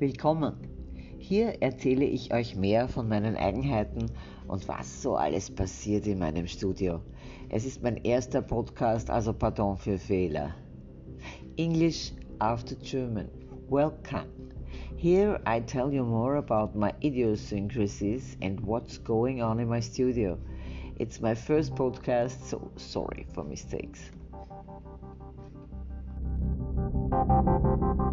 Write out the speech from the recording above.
Willkommen! Hier erzähle ich euch mehr von meinen Eigenheiten und was so alles passiert in meinem Studio. Es ist mein erster Podcast, also pardon für Fehler. English after German. Welcome! Here I tell you more about my idiosyncrasies and what's going on in my studio. It's my first podcast, so sorry for mistakes. Thank you.